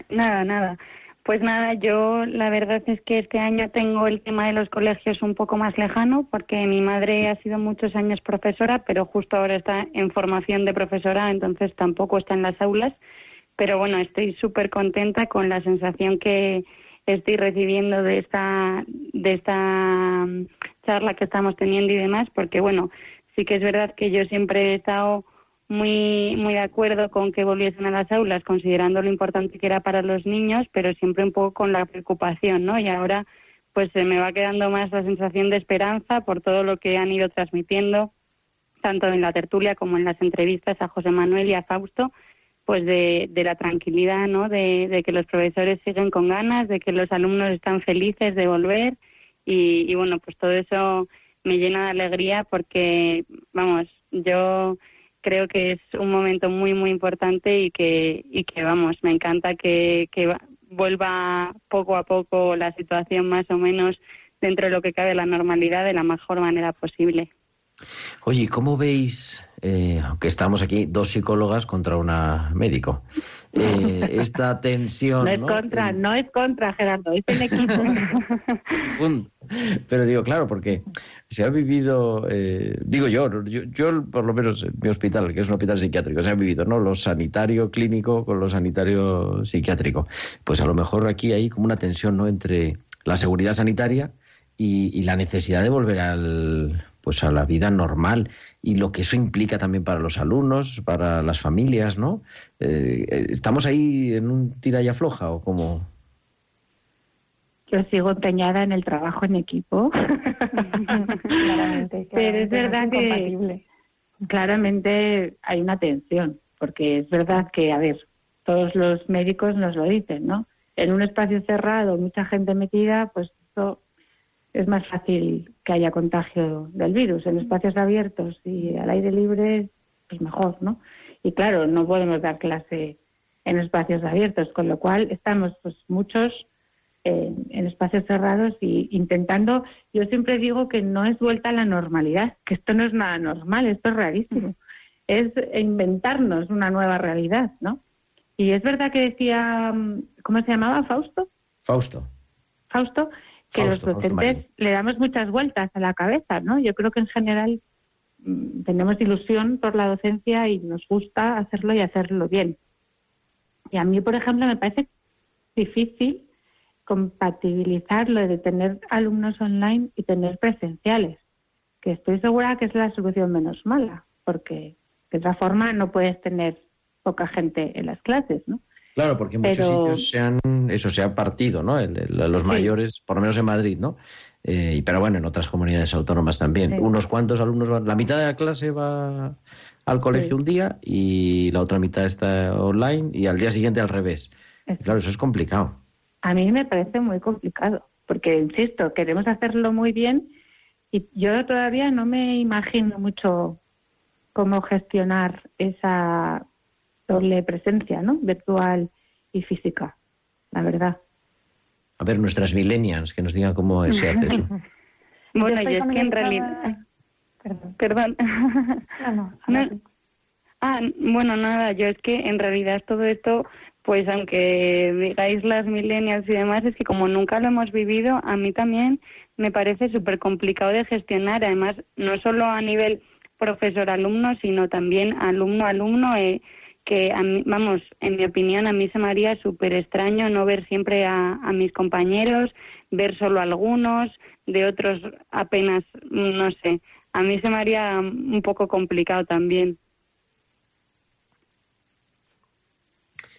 Nada, nada. Pues nada, yo la verdad es que este año tengo el tema de los colegios un poco más lejano porque mi madre ha sido muchos años profesora, pero justo ahora está en formación de profesora, entonces tampoco está en las aulas. Pero bueno, estoy súper contenta con la sensación que estoy recibiendo de esta, de esta mm, charla que estamos teniendo y demás, porque bueno, sí que es verdad que yo siempre he estado muy muy de acuerdo con que volviesen a las aulas, considerando lo importante que era para los niños, pero siempre un poco con la preocupación, ¿no? Y ahora pues se me va quedando más la sensación de esperanza por todo lo que han ido transmitiendo tanto en la tertulia como en las entrevistas a José Manuel y a Fausto, pues de, de la tranquilidad, ¿no? De, de, que los profesores siguen con ganas, de que los alumnos están felices de volver y, y bueno, pues todo eso me llena de alegría porque, vamos, yo creo que es un momento muy, muy importante y que, y que vamos, me encanta que, que vuelva poco a poco la situación más o menos dentro de lo que cabe la normalidad de la mejor manera posible. Oye, ¿cómo veis, eh, aunque estamos aquí dos psicólogas contra una médico, eh, esta tensión? No es contra, no es contra, Gerardo, es en equipo. Pero digo, claro, porque se ha vivido, eh, digo yo, yo, yo, por lo menos en mi hospital, que es un hospital psiquiátrico, se ha vivido, ¿no? Lo sanitario clínico con lo sanitario psiquiátrico. Pues a lo mejor aquí hay como una tensión, ¿no? Entre la seguridad sanitaria y, y la necesidad de volver al pues a la vida normal y lo que eso implica también para los alumnos, para las familias, ¿no? Eh, ¿Estamos ahí en un tira y afloja o cómo? Yo sigo empeñada en el trabajo en equipo. claramente, Pero es verdad que claramente hay una tensión, porque es verdad que, a ver, todos los médicos nos lo dicen, ¿no? En un espacio cerrado, mucha gente metida, pues eso es más fácil que haya contagio del virus. En espacios abiertos y al aire libre, pues mejor, ¿no? Y claro, no podemos dar clase en espacios abiertos, con lo cual estamos pues muchos en, en espacios cerrados y intentando, yo siempre digo que no es vuelta a la normalidad, que esto no es nada normal, esto es rarísimo, es inventarnos una nueva realidad, ¿no? Y es verdad que decía, ¿cómo se llamaba? Fausto. Fausto. Fausto, que Fausto, los docentes le damos muchas vueltas a la cabeza, ¿no? Yo creo que en general mmm, tenemos ilusión por la docencia y nos gusta hacerlo y hacerlo bien. Y a mí, por ejemplo, me parece difícil compatibilizar lo de tener alumnos online y tener presenciales, que estoy segura que es la solución menos mala, porque de otra forma no puedes tener poca gente en las clases, ¿no? Claro, porque en muchos Pero... sitios se han, eso se ha partido, ¿no? El, el, los mayores, por lo menos en Madrid, ¿no? Eh, pero bueno, en otras comunidades autónomas también. Sí. Unos cuantos alumnos van, la mitad de la clase va al colegio sí. un día y la otra mitad está online y al día siguiente al revés. Claro, eso es complicado. A mí me parece muy complicado, porque, insisto, queremos hacerlo muy bien y yo todavía no me imagino mucho cómo gestionar esa doble presencia, ¿no? Virtual y física, la verdad. A ver, nuestras millennials, que nos digan cómo se hace eso. bueno, yo, yo es que en realidad... Perdón. Perdón. No, no, no. Ah, bueno, nada, yo es que en realidad todo esto, pues aunque digáis las millennials y demás, es que como nunca lo hemos vivido, a mí también me parece súper complicado de gestionar. Además, no solo a nivel profesor-alumno, sino también alumno-alumno. Eh, que, a mí, vamos, en mi opinión, a mí se me haría súper extraño no ver siempre a, a, mis compañeros, ver solo algunos, de otros apenas, no sé. A mí se me haría un poco complicado también.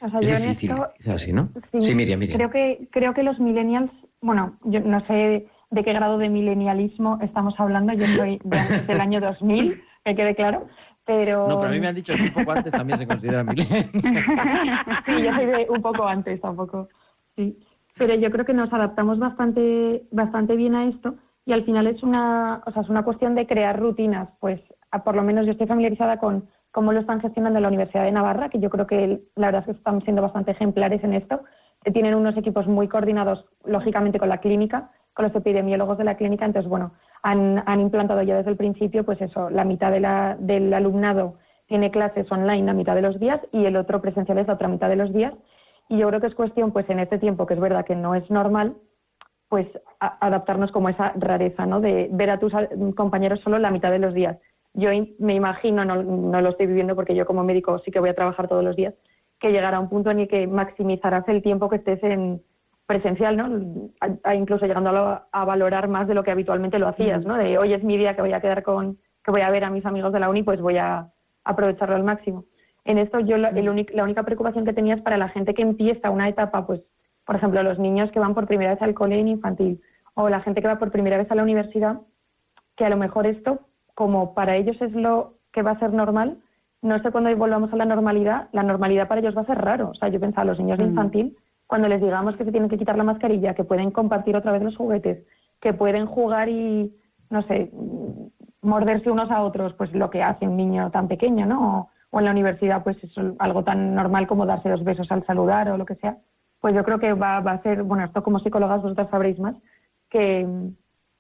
O sea, es yo difícil, esto, quizás, ¿no? Sí, sí Miriam, Miriam. Creo que, creo que los millennials, bueno, yo no sé de qué grado de milenialismo estamos hablando, yo soy de, del año 2000, que quede claro, pero... No, pero a mí me han dicho que un poco antes también se considera milenio. sí, yo soy de un poco antes tampoco. Sí. Pero yo creo que nos adaptamos bastante, bastante bien a esto y al final es una, o sea, es una cuestión de crear rutinas. Pues a, por lo menos yo estoy familiarizada con cómo lo están gestionando en la Universidad de Navarra, que yo creo que la verdad es que están siendo bastante ejemplares en esto. Tienen unos equipos muy coordinados, lógicamente, con la clínica, con los epidemiólogos de la clínica. Entonces, bueno, han, han, implantado ya desde el principio, pues eso, la mitad del alumnado tiene clases online la mitad de los días y el otro presenciales la otra mitad de los días. Y yo creo que es cuestión, pues en este tiempo, que es verdad que no es normal, pues adaptarnos como esa rareza, ¿no? De ver a tus compañeros solo la mitad de los días. Yo me imagino, no, no lo estoy viviendo porque yo como médico sí que voy a trabajar todos los días, que llegará un punto en el que maximizarás el tiempo que estés en, presencial, ¿no? A, a incluso llegando a, a, valorar más de lo que habitualmente lo hacías, ¿no? De hoy es mi día que voy a quedar con, que voy a ver a mis amigos de la uni, pues voy a aprovecharlo al máximo. En esto yo la, el único, la única preocupación que tenía es para la gente que empieza una etapa, pues, por ejemplo, los niños que van por primera vez al colegio infantil o la gente que va por primera vez a la universidad, que a lo mejor esto como para ellos es lo que va a ser normal, no sé cuándo volvamos a la normalidad, la normalidad para ellos va a ser raro. O sea, yo pensaba, los niños de infantil, cuando les digamos que se tienen que quitar la mascarilla, que pueden compartir otra vez los juguetes, que pueden jugar y, no sé, morderse unos a otros, pues lo que hace un niño tan pequeño, ¿no? O, en la universidad, pues es algo tan normal como darse dos besos al saludar o lo que sea. Pues yo creo que va, va a ser, bueno, esto como psicólogas vosotras sabréis más, que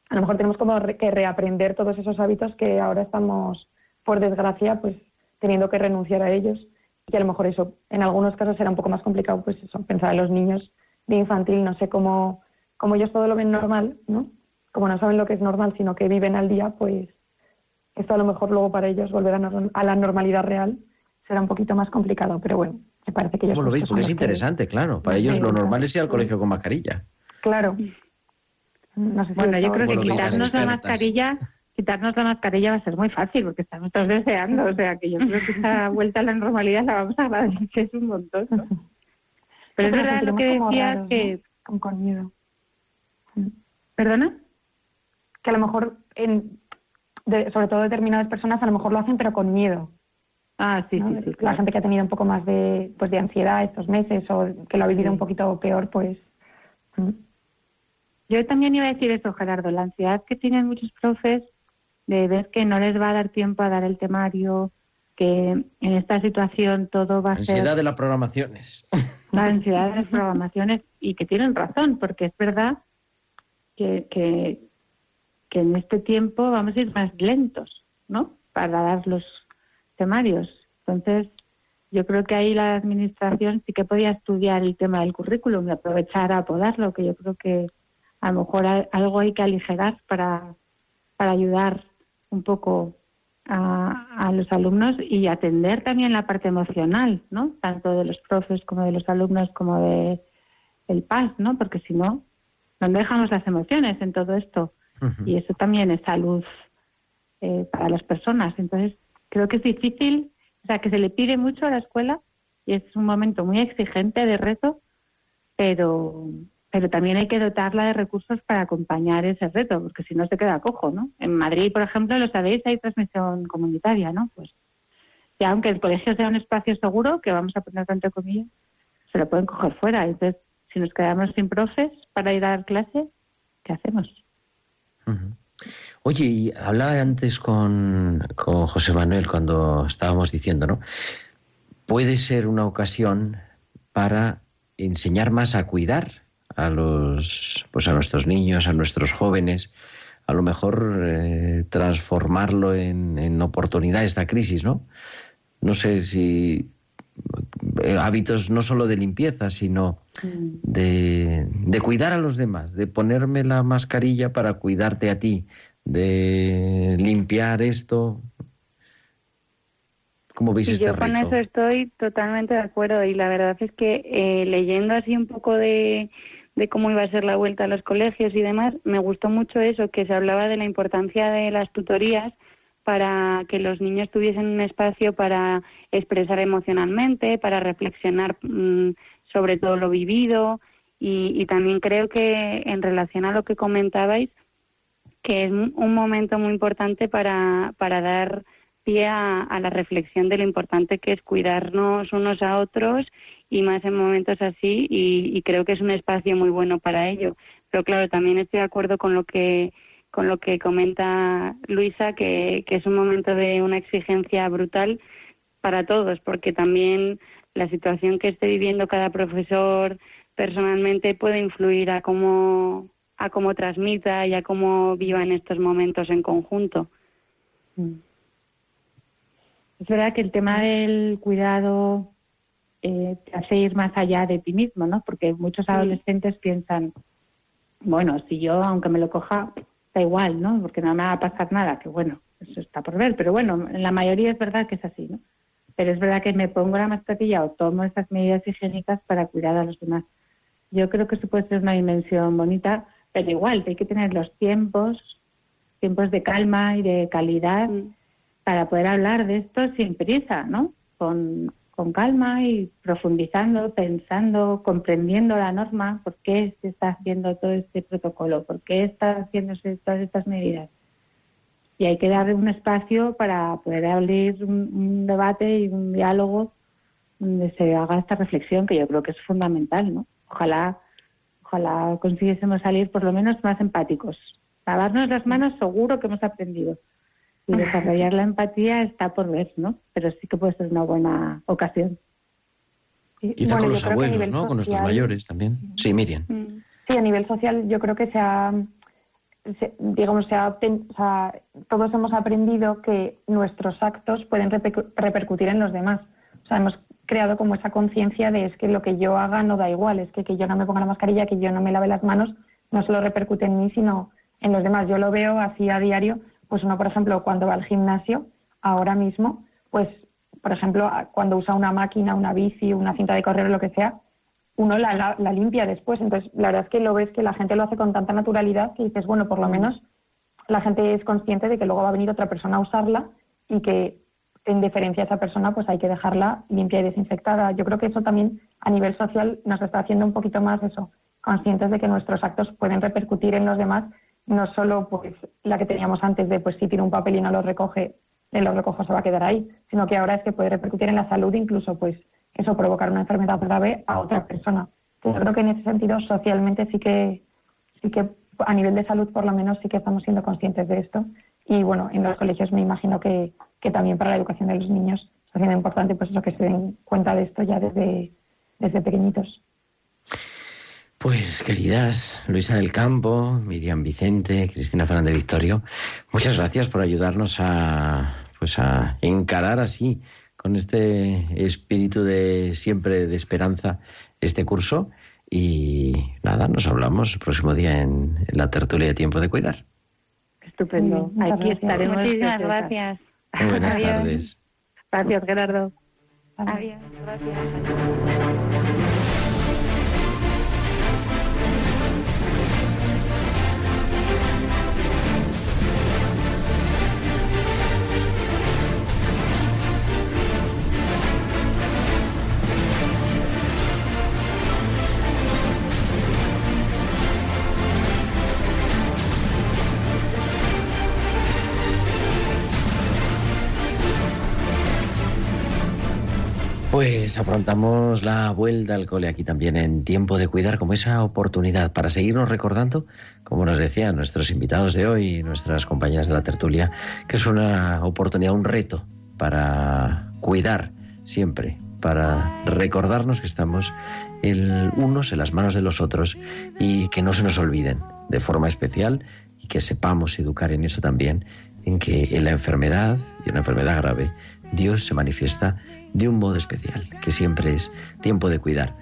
a lo mejor tenemos como que reaprender todos esos hábitos que ahora estamos, por desgracia, pues teniendo que renunciar a ellos. Y a lo mejor eso, en algunos casos será un poco más complicado, pues eso, pensar en los niños de infantil, no sé cómo, como ellos todo lo ven normal, ¿no? Como no saben lo que es normal, sino que viven al día, pues esto a lo mejor luego para ellos volver a, a la normalidad real será un poquito más complicado, pero bueno, me parece que ellos... ¿Cómo lo veis? justo son Porque es los que- interesante, claro. Para ellos lo claro. normal es ir al colegio con mascarilla. Claro. No sé si Bueno, yo creo que quitarnos la mascarilla, quitarnos la mascarilla va a ser muy fácil porque estamos todos deseando, o sea que yo creo que esa vuelta a la normalidad la vamos a agradecer un montón. ¿no? Pero es verdad lo que decías que, Con, con miedo. ¿perdona? Que a lo mejor, en, de- sobre todo determinadas personas, a lo mejor lo hacen, pero con miedo. Ah, sí, ¿no? sí, sí. La gente que ha tenido un poco más de, pues, de ansiedad estos meses o que lo ha vivido un poquito peor, pues. Yo también iba a decir eso, Gerardo, la ansiedad que tienen muchos profes de ver que no les va a dar tiempo a dar el temario, que en esta situación todo va a ser Ansiedad de las programaciones. la ansiedad de las programaciones y que tienen razón, porque es verdad que, que, que en este tiempo vamos a ir más lentos, ¿no? Para dar los temarios. Entonces, yo creo que ahí la administración sí que podía estudiar el tema del currículum y aprovechar a podarlo, que yo creo que a lo mejor algo hay que aligerar para, para ayudar un poco a, a los alumnos y atender también la parte emocional, ¿no? Tanto de los profes como de los alumnos como de el PAS, ¿no? Porque si no, ¿dónde dejamos las emociones en todo esto? Y eso también es salud eh, para las personas. Entonces, creo que es difícil, o sea, que se le pide mucho a la escuela y es un momento muy exigente de reto, pero pero también hay que dotarla de recursos para acompañar ese reto, porque si no se queda cojo, ¿no? En Madrid, por ejemplo, lo sabéis, hay transmisión comunitaria, ¿no? Pues ya aunque el colegio sea un espacio seguro, que vamos a poner entre comillas, se lo pueden coger fuera. Entonces, si nos quedamos sin profes para ir a dar clase, ¿qué hacemos? Oye, y hablaba antes con, con José Manuel cuando estábamos diciendo, ¿no? Puede ser una ocasión para enseñar más a cuidar a los, pues a nuestros niños, a nuestros jóvenes, a lo mejor eh, transformarlo en, en oportunidad esta crisis, ¿no? No sé si eh, hábitos no solo de limpieza, sino de, de cuidar a los demás, de ponerme la mascarilla para cuidarte a ti, de limpiar esto. ¿Cómo veis Sí, este yo con eso estoy totalmente de acuerdo y la verdad es que eh, leyendo así un poco de, de cómo iba a ser la vuelta a los colegios y demás, me gustó mucho eso, que se hablaba de la importancia de las tutorías para que los niños tuviesen un espacio para expresar emocionalmente, para reflexionar mm, sobre todo lo vivido. Y, y también creo que en relación a lo que comentabais, que es un momento muy importante para, para dar pie a, a la reflexión de lo importante que es cuidarnos unos a otros y más en momentos así y, creo que es un espacio muy bueno para ello. Pero claro, también estoy de acuerdo con lo que con lo que comenta Luisa, que, es un momento de una exigencia brutal para todos, porque también la situación que esté viviendo cada profesor personalmente puede influir a cómo a cómo transmita y a cómo viva en estos momentos en conjunto. Es verdad que el tema del cuidado eh, te hace ir más allá de ti mismo, ¿no? Porque muchos adolescentes piensan, bueno, si yo, aunque me lo coja, da igual, ¿no? Porque no me va a pasar nada, que bueno, eso está por ver. Pero bueno, en la mayoría es verdad que es así, ¿no? Pero es verdad que me pongo la mascarilla o tomo esas medidas higiénicas para cuidar a los demás. Yo creo que eso puede ser una dimensión bonita, pero igual, hay que tener los tiempos, tiempos de calma y de calidad para poder hablar de esto sin prisa, ¿no? Con, con calma y profundizando, pensando, comprendiendo la norma, por qué se está haciendo todo este protocolo, por qué está haciéndose todas estas medidas. y hay que dar un espacio para poder abrir un, un debate y un diálogo donde se haga esta reflexión que yo creo que es fundamental, ¿no? Ojalá, ojalá consiguiésemos salir por lo menos más empáticos. Lavarnos las manos seguro que hemos aprendido. Y desarrollar la empatía está por ver, ¿no? Pero sí que puede ser una buena ocasión. Quizá con los abuelos, ¿no? Con nuestros mayores también. Sí, Miriam. Sí, a nivel social yo creo que se ha, se- digamos, se ha, pen- o sea, todos hemos aprendido que nuestros actos pueden repercu- repercutir en los demás. O sea, hemos creado como esa conciencia de es que lo que yo haga no da igual, es que que yo no me ponga la mascarilla, que yo no me lave las manos, no solo repercute en mí, sino en los demás. Yo lo veo así a diario, pues uno, por ejemplo, cuando va al gimnasio, ahora mismo, pues, por ejemplo, cuando usa una máquina, una bici, una cinta de correr o lo que sea, uno la, la- la limpia después. Entonces, la verdad es que lo ves que la gente lo hace con tanta naturalidad que dices, bueno, por lo menos la gente es consciente de que luego va a venir otra persona a usarla y que en deferencia a esa persona pues hay que dejarla limpia y desinfectada. Yo creo que eso también a nivel social nos está haciendo un poquito más eso, conscientes de que nuestros actos pueden repercutir en los demás, no solo pues la que teníamos antes de pues si tiene un papel y no lo recoge, de lo recojo se va a quedar ahí, sino que ahora es que puede repercutir en la salud, incluso pues eso provocar una enfermedad grave a otra persona. Entonces, yo creo que en ese sentido socialmente sí que sí que a nivel de salud por lo menos sí que estamos siendo conscientes de esto y bueno en los colegios me imagino que, que también para la educación de los niños está siendo importante pues eso que se den cuenta de esto ya desde desde pequeñitos Pues queridas, Luisa del Campo, Miriam Vicente, Cristina Fernández Victorio, muchas gracias por ayudarnos a pues a encarar así con este espíritu de siempre de esperanza este curso y nada, nos hablamos el próximo día en, en la tertulia de tiempo de cuidar. Estupendo. Aquí gracias. estaremos. Muchísimas gracias. Muy buenas Adiós. tardes. Gracias, Gerardo. Adiós. Gracias. Afrontamos la vuelta al cole aquí también en tiempo de cuidar como esa oportunidad para seguirnos recordando, como nos decían nuestros invitados de hoy, nuestras compañeras de la tertulia, que es una oportunidad, un reto para cuidar siempre, para recordarnos que estamos unos en las manos de los otros y que no se nos olviden de forma especial y que sepamos educar en eso también, en que en la enfermedad y en enfermedad grave Dios se manifiesta de un modo especial, que siempre es tiempo de cuidar.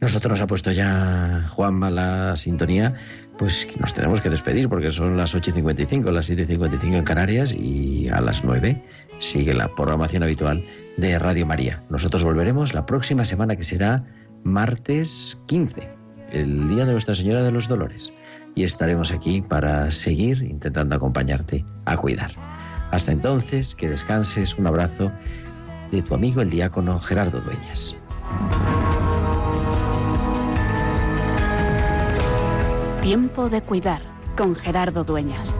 Nosotros nos ha puesto ya Juanma la sintonía, pues nos tenemos que despedir porque son las 8.55, las 7.55 en Canarias y a las 9 sigue la programación habitual de Radio María. Nosotros volveremos la próxima semana que será martes 15, el día de Nuestra Señora de los Dolores. Y estaremos aquí para seguir intentando acompañarte a cuidar. Hasta entonces, que descanses, un abrazo de tu amigo el diácono Gerardo Dueñas. Tiempo de cuidar con Gerardo Dueñas.